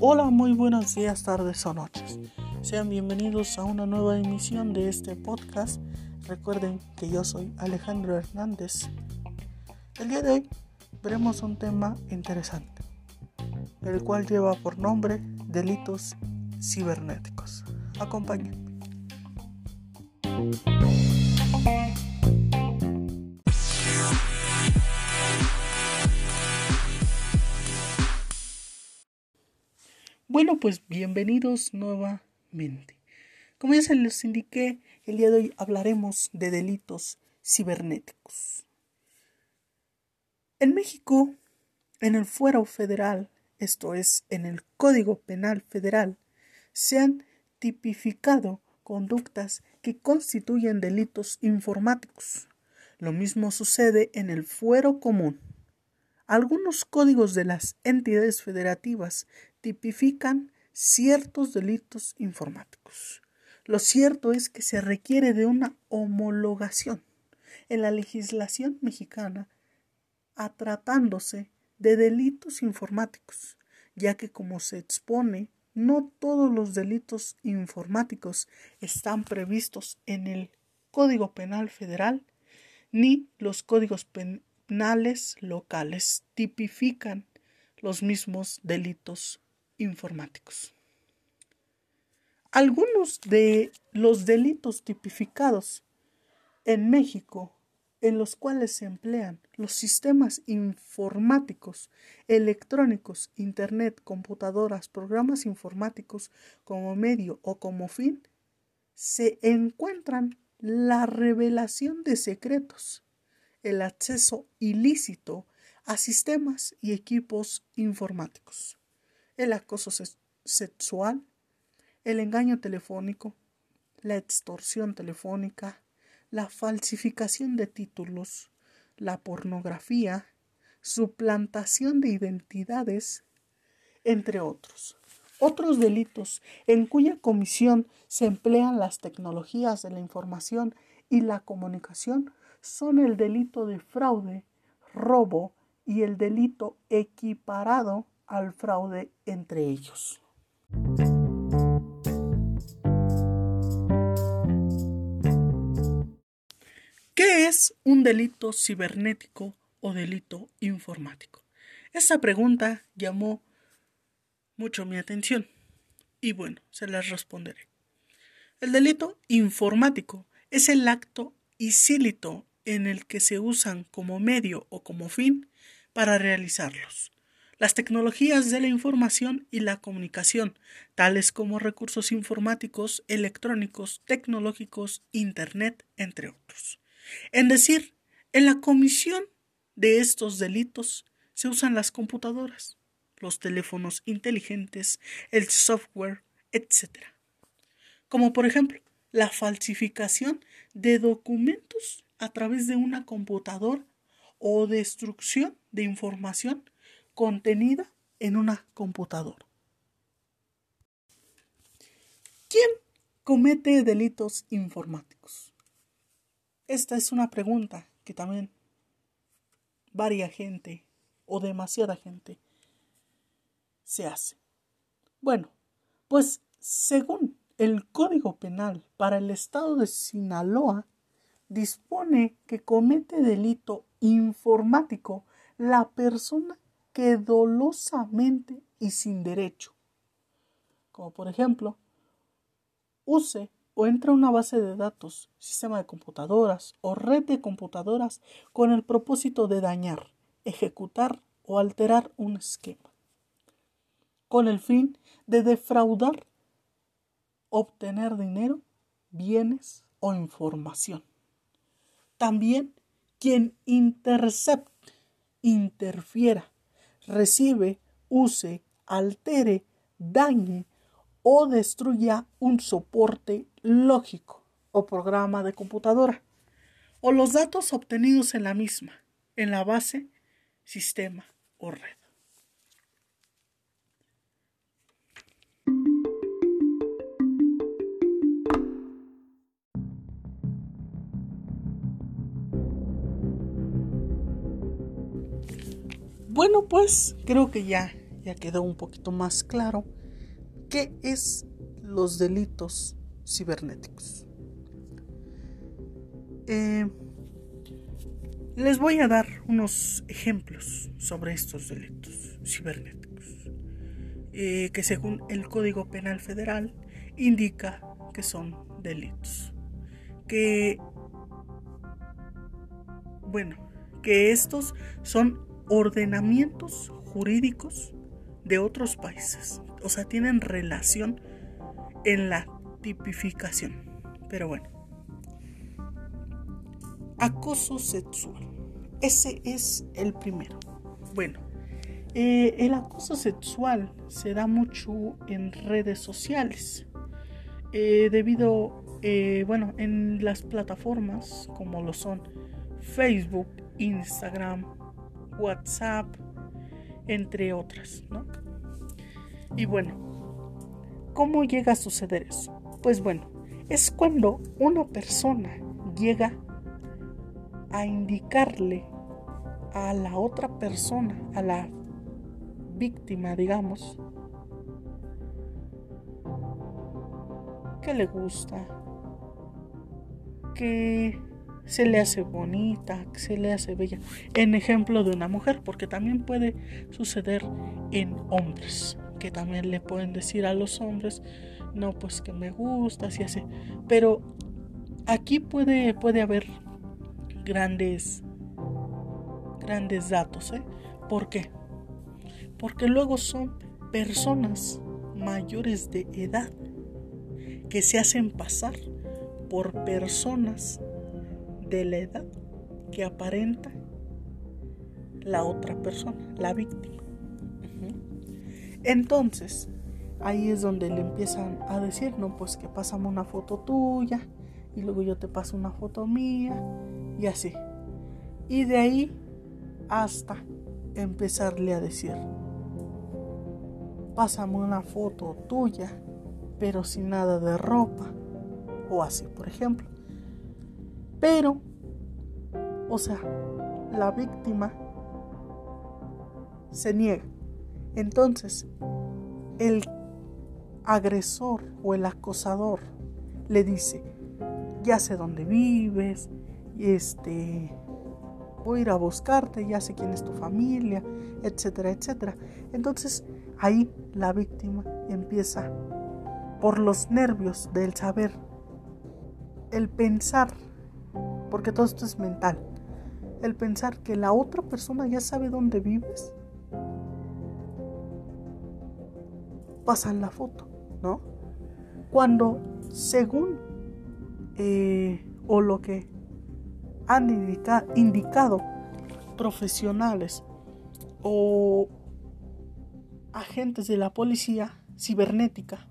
Hola, muy buenos días, tardes o noches. Sean bienvenidos a una nueva emisión de este podcast. Recuerden que yo soy Alejandro Hernández. El día de hoy veremos un tema interesante, el cual lleva por nombre delitos cibernéticos. Acompáñenme. Bueno, pues bienvenidos nuevamente. Como ya se les indiqué, el día de hoy hablaremos de delitos cibernéticos. En México, en el fuero federal, esto es, en el Código Penal Federal, se han tipificado conductas que constituyen delitos informáticos. Lo mismo sucede en el fuero común. Algunos códigos de las entidades federativas tipifican ciertos delitos informáticos. Lo cierto es que se requiere de una homologación en la legislación mexicana a tratándose de delitos informáticos, ya que como se expone, no todos los delitos informáticos están previstos en el Código Penal Federal ni los códigos penales locales tipifican los mismos delitos informáticos. Algunos de los delitos tipificados en México en los cuales se emplean los sistemas informáticos, electrónicos, Internet, computadoras, programas informáticos como medio o como fin, se encuentran la revelación de secretos, el acceso ilícito a sistemas y equipos informáticos, el acoso sexual, el engaño telefónico, la extorsión telefónica, la falsificación de títulos, la pornografía, suplantación de identidades, entre otros. Otros delitos en cuya comisión se emplean las tecnologías de la información y la comunicación son el delito de fraude, robo y el delito equiparado al fraude entre ellos. ¿Qué es un delito cibernético o delito informático? Esta pregunta llamó mucho mi atención y bueno, se las responderé. El delito informático es el acto ilícito en el que se usan como medio o como fin para realizarlos. Las tecnologías de la información y la comunicación, tales como recursos informáticos, electrónicos, tecnológicos, Internet, entre otros. En decir, en la comisión de estos delitos se usan las computadoras, los teléfonos inteligentes, el software, etc. Como por ejemplo, la falsificación de documentos a través de una computadora o destrucción de información contenida en una computadora. ¿Quién comete delitos informáticos? Esta es una pregunta que también varia gente o demasiada gente se hace. Bueno, pues según el Código Penal para el Estado de Sinaloa, dispone que comete delito informático la persona que dolosamente y sin derecho, como por ejemplo, use o entra a una base de datos, sistema de computadoras o red de computadoras con el propósito de dañar, ejecutar o alterar un esquema, con el fin de defraudar, obtener dinero, bienes o información. También quien intercepte, interfiera, recibe, use, altere, dañe o destruya un soporte lógico o programa de computadora o los datos obtenidos en la misma, en la base, sistema o red. Bueno, pues creo que ya, ya quedó un poquito más claro qué es los delitos cibernéticos. Eh, les voy a dar unos ejemplos sobre estos delitos cibernéticos, eh, que según el Código Penal Federal indica que son delitos. Que, bueno, que estos son ordenamientos jurídicos de otros países. O sea, tienen relación en la tipificación. Pero bueno. Acoso sexual. Ese es el primero. Bueno, eh, el acoso sexual se da mucho en redes sociales. Eh, debido, eh, bueno, en las plataformas como lo son Facebook, Instagram, WhatsApp, entre otras, ¿no? Y bueno, ¿cómo llega a suceder eso? Pues bueno, es cuando una persona llega a indicarle a la otra persona, a la víctima, digamos, que le gusta, que se le hace bonita, se le hace bella. En ejemplo de una mujer, porque también puede suceder en hombres, que también le pueden decir a los hombres, no, pues que me gusta, así así. Pero aquí puede, puede haber grandes, grandes datos, ¿eh? ¿Por qué? Porque luego son personas mayores de edad que se hacen pasar por personas de la edad que aparenta la otra persona, la víctima. Entonces, ahí es donde le empiezan a decir, no, pues que pásame una foto tuya y luego yo te paso una foto mía y así. Y de ahí hasta empezarle a decir, pásame una foto tuya, pero sin nada de ropa o así, por ejemplo. Pero, o sea, la víctima se niega. Entonces, el agresor o el acosador le dice, ya sé dónde vives, este, voy a ir a buscarte, ya sé quién es tu familia, etcétera, etcétera. Entonces, ahí la víctima empieza por los nervios del saber, el pensar porque todo esto es mental. El pensar que la otra persona ya sabe dónde vives. Pasan la foto, ¿no? Cuando según eh, o lo que han indicado profesionales o agentes de la policía cibernética,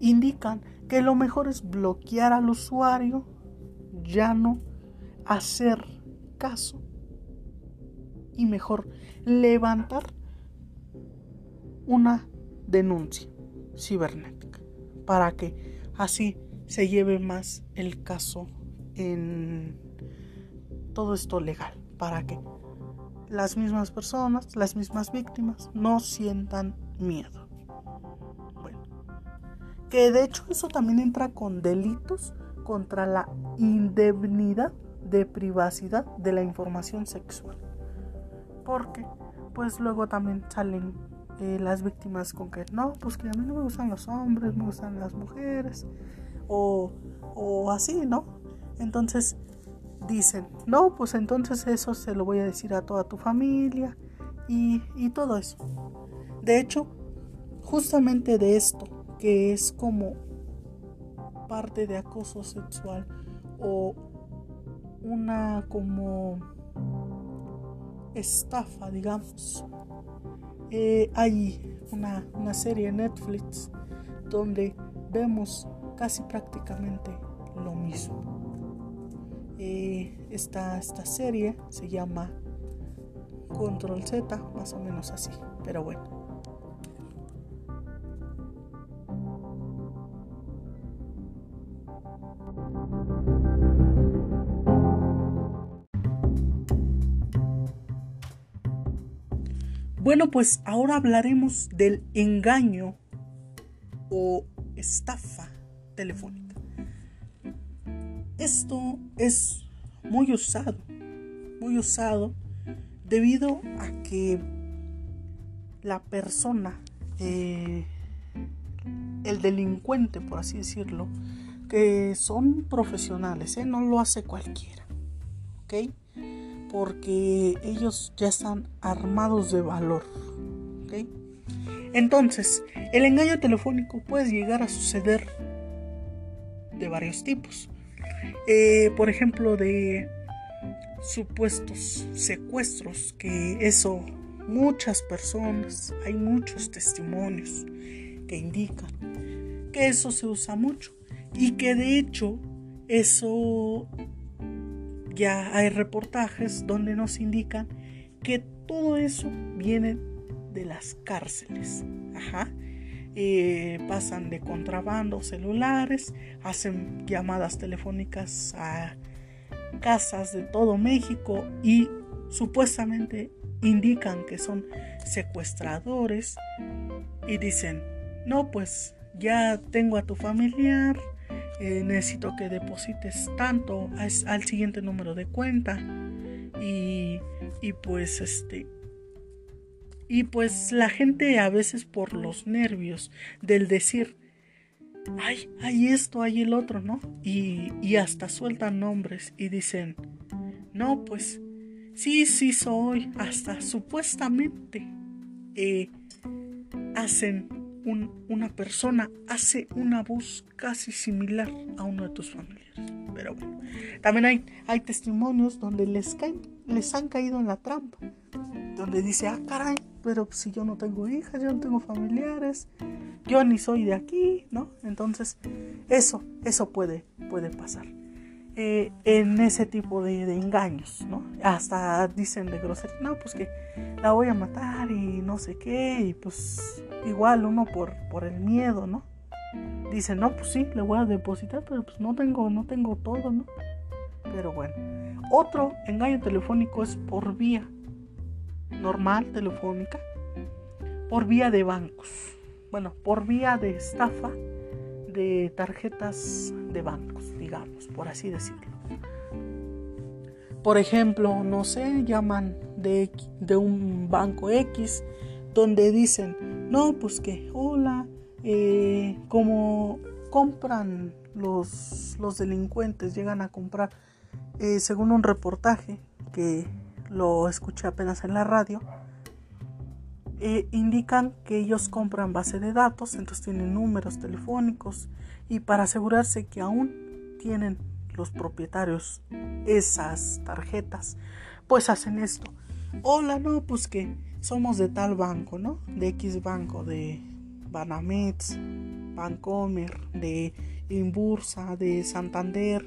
indican que lo mejor es bloquear al usuario, ya no hacer caso y mejor levantar una denuncia cibernética para que así se lleve más el caso en todo esto legal para que las mismas personas, las mismas víctimas no sientan miedo. Bueno, que de hecho eso también entra con delitos contra la indemnidad de privacidad de la información sexual. Porque pues luego también salen eh, las víctimas con que no, pues que a mí no me gustan los hombres, me gustan las mujeres o, o así, ¿no? Entonces dicen, no, pues entonces eso se lo voy a decir a toda tu familia y, y todo eso. De hecho, justamente de esto, que es como parte de acoso sexual o una como estafa, digamos. Eh, hay una, serie en Netflix donde vemos casi prácticamente lo mismo. Eh, esta, esta serie se llama Control Z, más o menos así, pero bueno. Bueno, pues ahora hablaremos del engaño o estafa telefónica. Esto es muy usado, muy usado debido a que la persona, eh, el delincuente, por así decirlo, que son profesionales, ¿eh? no lo hace cualquiera, ¿ok? Porque ellos ya están armados de valor, ¿ok? Entonces, el engaño telefónico puede llegar a suceder de varios tipos. Eh, por ejemplo, de supuestos secuestros, que eso muchas personas, hay muchos testimonios que indican que eso se usa mucho y que de hecho eso ya hay reportajes donde nos indican que todo eso viene de las cárceles. Ajá. Eh, pasan de contrabando celulares, hacen llamadas telefónicas a casas de todo México y supuestamente indican que son secuestradores y dicen, no, pues ya tengo a tu familiar, eh, necesito que deposites tanto al siguiente número de cuenta y, y pues este y pues la gente a veces por los nervios del decir ay, hay esto, hay el otro, ¿no? Y, y hasta sueltan nombres y dicen, no, pues sí, sí soy, hasta supuestamente eh, hacen una persona hace una voz casi similar a uno de tus familiares. Pero bueno, también hay, hay testimonios donde les, caen, les han caído en la trampa. Donde dice, ah, caray, pero si yo no tengo hijas, yo no tengo familiares, yo ni soy de aquí, ¿no? Entonces, eso, eso puede, puede pasar. Eh, en ese tipo de, engaños, ¿no? Hasta dicen de grosería, no, pues que la voy a matar y no sé qué, y pues igual uno por, por el miedo, ¿no? Dice, no, pues sí, le voy a depositar, pero pues no tengo, no tengo todo, ¿no? Pero bueno. Otro engaño telefónico es por vía normal, telefónica, por vía de bancos. Bueno, por vía de estafa de tarjetas de bancos, digamos, por así decirlo. Por ejemplo, no sé, llaman de, de un banco X donde dicen, no, pues que, hola, eh, como compran los, los, delincuentes, llegan a comprar, eh, según un reportaje que lo escuché apenas en la radio, eh, indican que ellos compran base de datos, entonces tienen números telefónicos y para asegurarse que aún tienen los propietarios esas tarjetas, pues hacen esto. Hola, no, pues que somos de tal banco, ¿no? De X banco, de Banamex, Bancomer, de Inbursa, de Santander,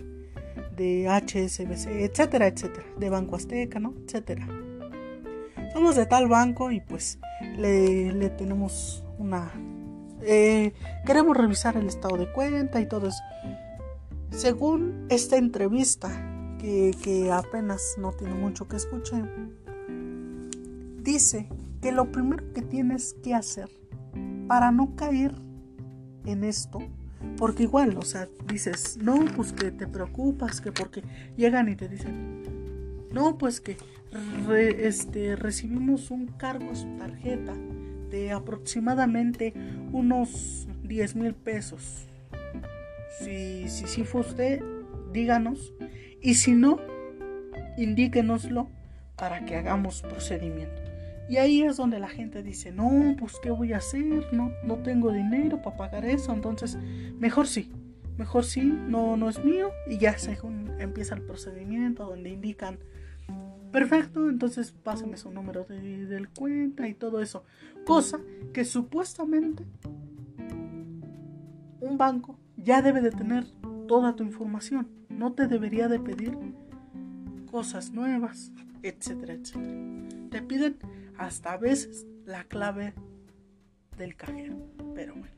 de HSBC, etcétera, etcétera, de Banco Azteca, ¿no? Etcétera. Somos de tal banco y pues le, tenemos una... Eh, queremos revisar el estado de cuenta y todo eso. Según esta entrevista, que, apenas no tiene mucho que escuchar, dice que lo primero que tienes que hacer para no caer en esto, porque igual, o sea, dices, no, pues que te preocupas, que porque llegan y te dicen, no, pues que este, recibimos un cargo a su tarjeta de aproximadamente unos 10 mil pesos. Si, si, si fue usted, díganos. Y si no, indíquenoslo para que hagamos procedimiento. Y ahí es donde la gente dice, no, pues ¿qué voy a hacer? No, no tengo dinero para pagar eso. Entonces, mejor sí, mejor sí, no, no es mío. Y ya según empieza el procedimiento donde indican Perfecto, entonces pásame su número de, del cuenta y todo eso. Cosa que supuestamente un banco ya debe de tener toda tu información. No te debería de pedir cosas nuevas, etcétera, etcétera. Te piden hasta a veces la clave del cajero. Pero bueno.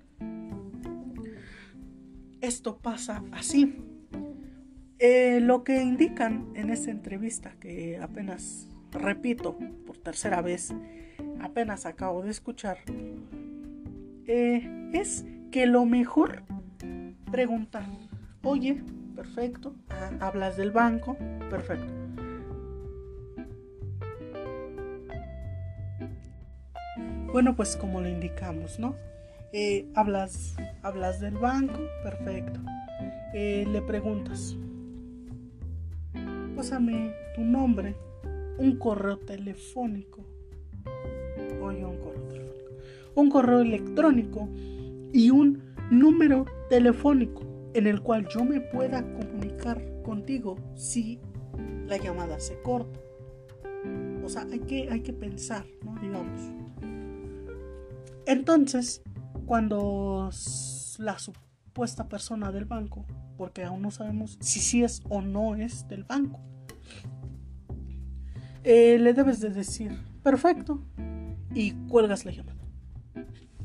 Esto pasa así. Eh, lo que indican en esta entrevista que apenas repito por tercera vez, apenas acabo de escuchar, eh, es que lo mejor preguntar, oye, perfecto, ah, hablas del banco, perfecto. Bueno, pues como lo indicamos, ¿no? Eh, hablas, hablas del banco, perfecto. Le preguntas, pásame tu nombre, un correo telefónico, oye, un correo telefónico, un correo electrónico y un número telefónico en el cual yo me pueda comunicar contigo si la llamada se corta. O sea, hay que, hay que pensar, ¿no? Digamos. Entonces, cuando la supuesta persona del banco, porque aún no sabemos si sí es o no es del banco, eh, le debes de decir, perfecto, y cuelgas la llamada.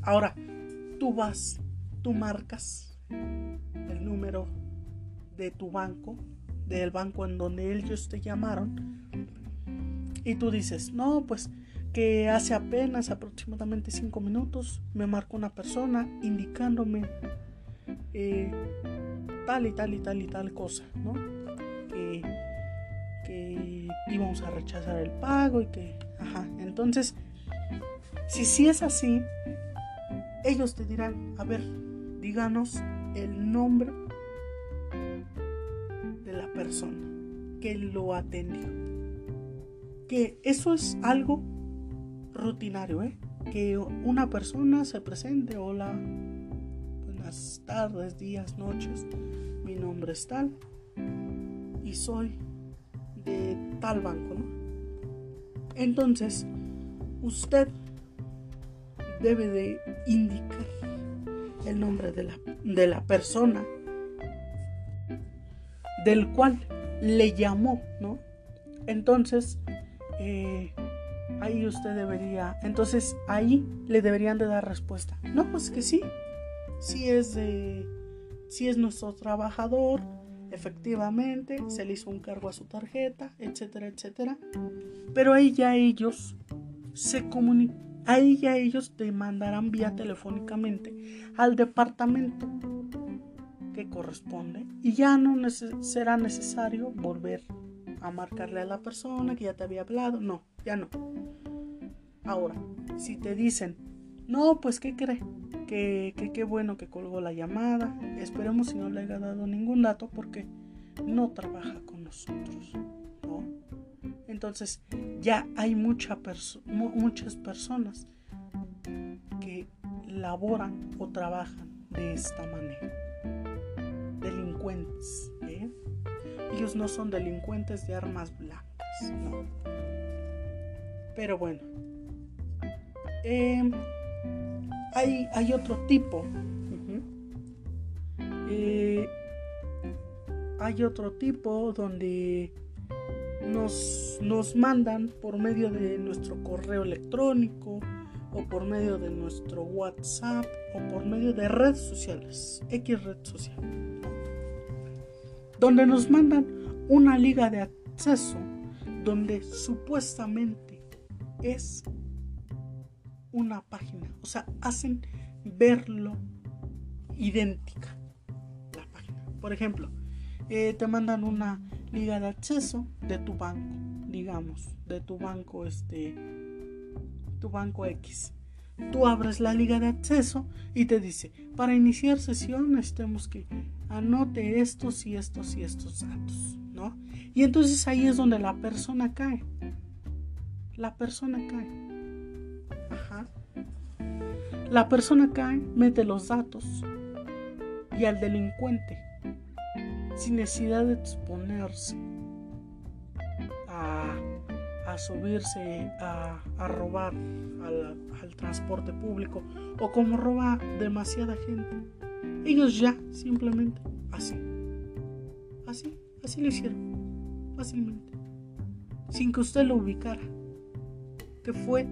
Ahora, tú vas, tú marcas el número de tu banco, del banco en donde ellos te llamaron, y tú dices, no, pues que hace apenas aproximadamente 5 minutos me marcó una persona indicándome eh, tal y tal y tal y tal cosa, ¿no? Que, que íbamos a rechazar el pago y que, ajá, entonces, si sí es así, ellos te dirán, a ver, díganos el nombre de la persona que lo atendió. Que eso es algo rutinario, ¿eh? Que una persona se presente, hola, buenas tardes, días, noches, mi nombre es tal y soy de tal banco, ¿no? Entonces, usted debe de indicar el nombre de la, de la persona del cual le llamó, ¿no? Entonces, eh, ahí usted debería, entonces ahí le deberían de dar respuesta. No, pues que sí, sí es de, sí es nuestro trabajador, efectivamente, se le hizo un cargo a su tarjeta, etcétera, etcétera. Pero ahí ya ellos se comunican, ahí ya ellos te mandarán vía telefónicamente al departamento que corresponde y ya no será necesario volver a marcarle a la persona que ya te había hablado. No, ya no. Ahora, si te dicen, no, pues ¿qué cree? Que qué bueno que colgó la llamada. Esperemos si no le haya dado ningún dato porque no trabaja con nosotros. ¿no? Entonces, ya hay mucha muchas personas que laboran o trabajan de esta manera. Delincuentes. ¿eh? Ellos no son delincuentes de armas blancas, no. Pero bueno, em, hay, hay, otro tipo. Eh, hay otro tipo donde nos, nos mandan por medio de nuestro correo electrónico o por medio de nuestro WhatsApp o por medio de redes sociales, X red social donde nos mandan una liga de acceso donde supuestamente es una página, o sea, hacen verlo idéntica la página. Por ejemplo, eh, te mandan una liga de acceso de tu banco, digamos, de tu banco, este, tu banco X. Tú abres la liga de acceso y te dice, para iniciar sesión necesitamos que anote estos y estos y estos datos, ¿no? Y entonces ahí es donde la persona cae. La persona cae. La persona cae, mete los datos y al delincuente, sin necesidad de exponerse a subirse a, robar al, transporte público o como roba demasiada gente. Ellos ya, simplemente, así. Así, así lo hicieron. Fácilmente. Sin que usted lo ubicara. Que fue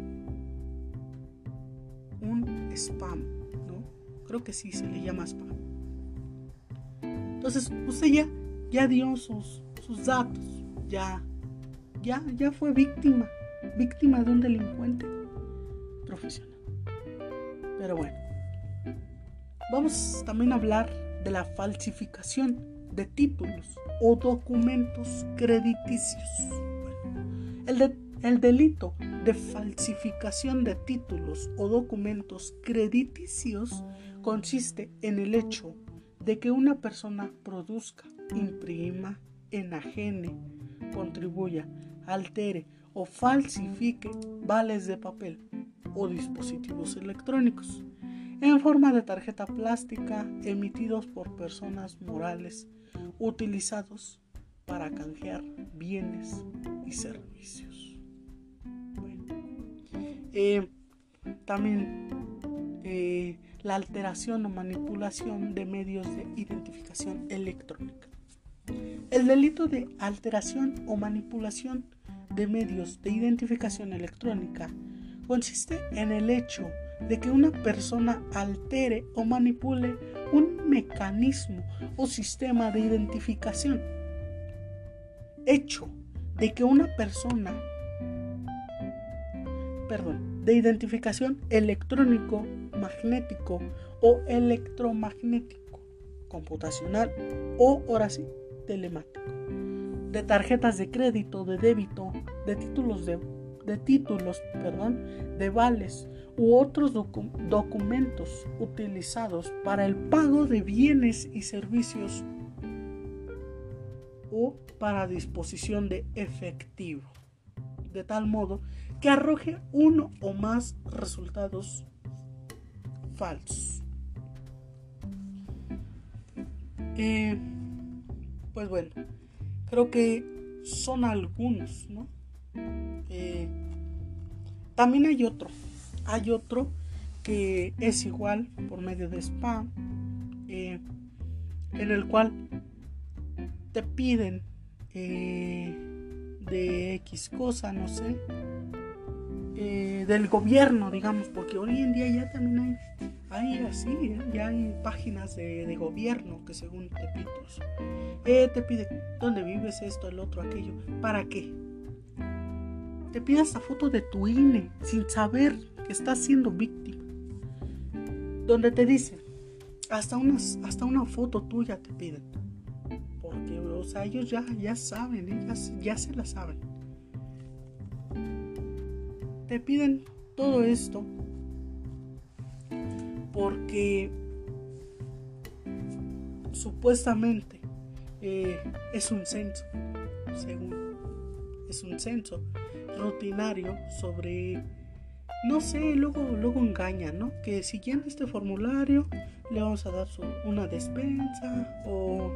spam, ¿no? Creo que sí se le llama spam. Entonces, usted ya, ya dio sus, sus datos. Ya ya, ya fue víctima, víctima de un delincuente profesional. Pero bueno, vamos también a hablar de la falsificación de títulos o documentos crediticios. el, el delito de falsificación de títulos o documentos crediticios consiste en el hecho de que una persona produzca, imprima, enajene, contribuya, altere o falsifique vales de papel o dispositivos electrónicos en forma de tarjeta plástica emitidos por personas morales utilizados para canjear bienes y servicios. Eh, también eh, la alteración o manipulación de medios de identificación electrónica. El delito de alteración o manipulación de medios de identificación electrónica consiste en el hecho de que una persona altere o manipule un mecanismo o sistema de identificación. Hecho de que una persona, de identificación electrónico, magnético o electromagnético, computacional o, ahora sí, telemático, de tarjetas de crédito, de débito, de títulos de, de títulos, perdón, de vales u otros documentos utilizados para el pago de bienes y servicios o para disposición de efectivo, de tal modo que arroje uno o más resultados falsos. Eh, pues bueno, creo que son algunos, ¿no? Eh, también hay otro, hay otro que es igual por medio de spam, eh, en el cual te piden de X cosa, no sé, del gobierno, digamos, porque hoy en día ya también hay hay así, ¿eh? ya hay páginas de, gobierno que según te pitos, eh, te pide dónde vives esto, el otro, aquello. ¿Para qué? Te pide esta foto de tu INE sin saber que estás siendo víctima. Donde te dicen, hasta, unas, hasta una foto tuya te piden. O sea, ellos ya, ya saben, ¿eh? ya se la saben. Te piden todo esto porque supuestamente eh, es un censo, según es un censo rutinario sobre, no sé, luego, luego engaña, ¿no? Que siguiendo este formulario le vamos a dar una despensa o,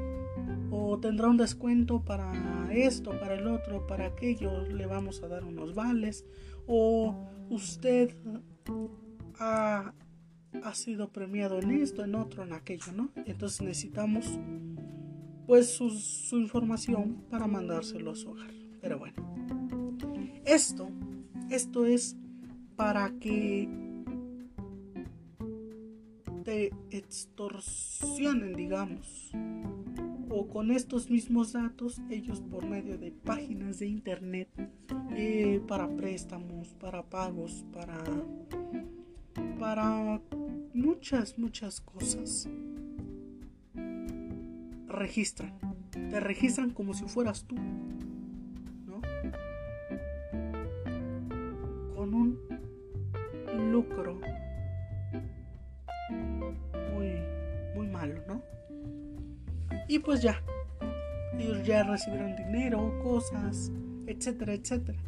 o tendrá un descuento para esto, para el otro, para aquello, le vamos a dar unos vales o usted ha ha sido premiado en esto, en otro, en aquello, ¿no? Entonces necesitamos pues su, su información para mandárselo a su hogar. Pero bueno, esto, esto es para que te extorsionen, digamos, o con estos mismos datos, ellos por medio de páginas de internet, eh, para préstamos, para pagos, para para muchas, muchas cosas. Registran. Te registran como si fueras tú. ¿No? Con un lucro Y pues ya. Ellos ya recibieron dinero, cosas, etcétera, etcétera.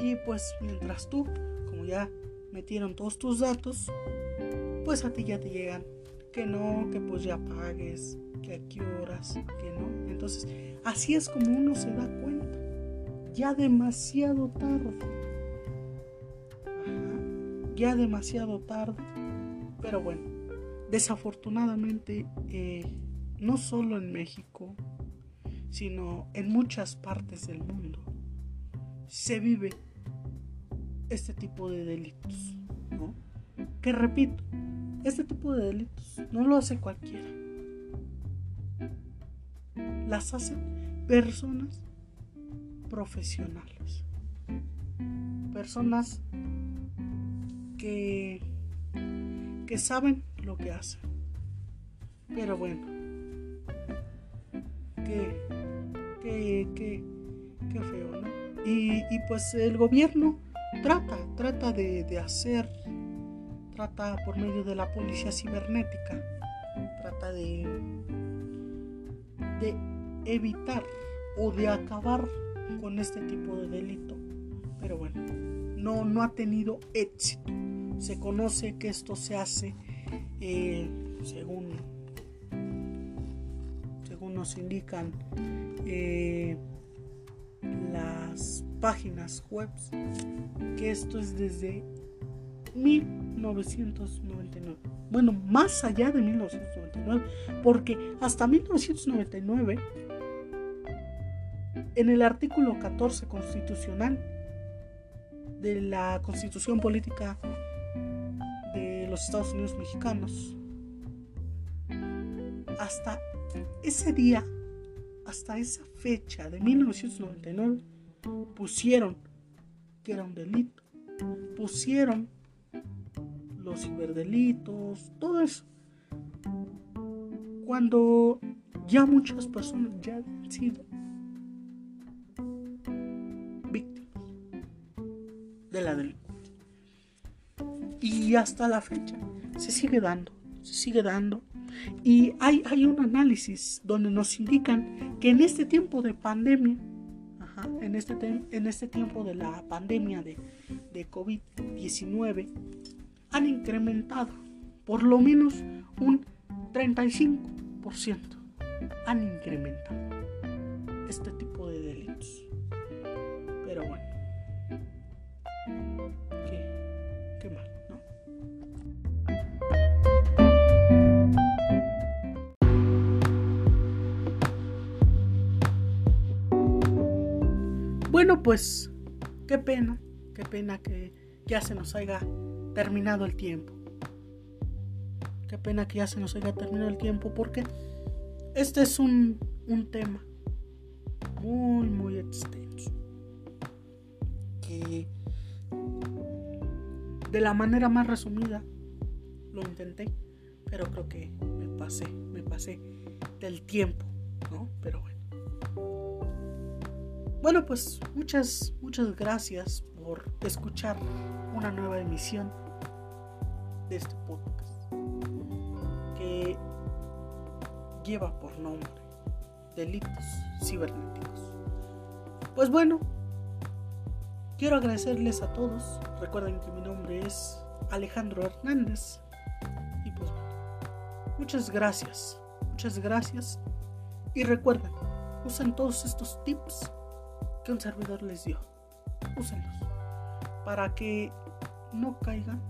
Y pues mientras tú, como ya metieron todos tus datos, pues a ti ya te llegan que no, que pues ya pagues, que a qué horas, que no. Entonces, así es como uno se da cuenta. Ya demasiado tarde. ya demasiado tarde. Pero bueno, desafortunadamente, eh, no solo en México, sino en muchas partes del mundo, se vive este tipo de delitos, ¿no? Que repito, este tipo de delitos no lo hace cualquiera. Las hacen personas profesionales. Personas que, que saben lo que hacen. Pero bueno, que, que, que feo, ¿no? Y, y, pues el gobierno trata, trata de, de hacer, trata por medio de la policía cibernética, trata de, de evitar o de acabar con este tipo de delito. Pero bueno, no, no ha tenido éxito. Se conoce que esto se hace eh, según nos indican eh, las páginas web, que esto es desde 1999. Bueno, más allá de 1999, porque hasta 1999 en el artículo 14 constitucional de la Constitución Política de los Estados Unidos Mexicanos, hasta ese día, hasta esa fecha de 1999, pusieron que era un delito, pusieron los ciberdelitos, todo eso. Cuando ya muchas personas ya han sido de la delincuencia. Y hasta la fecha se sigue dando, se sigue dando. Y hay, hay un análisis donde nos indican que en este tiempo de pandemia, en, este en este tiempo de la pandemia de, de COVID-19, han incrementado por lo menos un 35%. Han incrementado este tipo de delitos. Pero bueno. Bueno, pues qué pena, qué pena que ya se nos haya terminado el tiempo. Qué pena que ya se nos haya terminado el tiempo porque este es un, un tema muy, muy extenso. Que de la manera más resumida lo intenté, pero creo que me pasé, me pasé del tiempo, ¿no? Pero bueno. Bueno, pues muchas, muchas gracias por escuchar una nueva emisión de este podcast que lleva por nombre Delitos Cibernéticos. Pues bueno, quiero agradecerles a todos. Recuerden que mi nombre es Alejandro Hernández. Y pues muchas gracias, muchas gracias. Y recuerden, usen todos estos tips que un servidor les dio. Úsenlos para que no caigan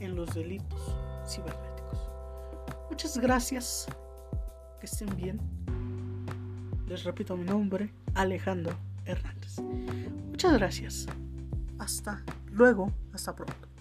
en los delitos cibernéticos. Muchas gracias. Que estén bien. Les repito mi nombre, Alejandro Hernández. Muchas gracias. Hasta luego. Hasta pronto.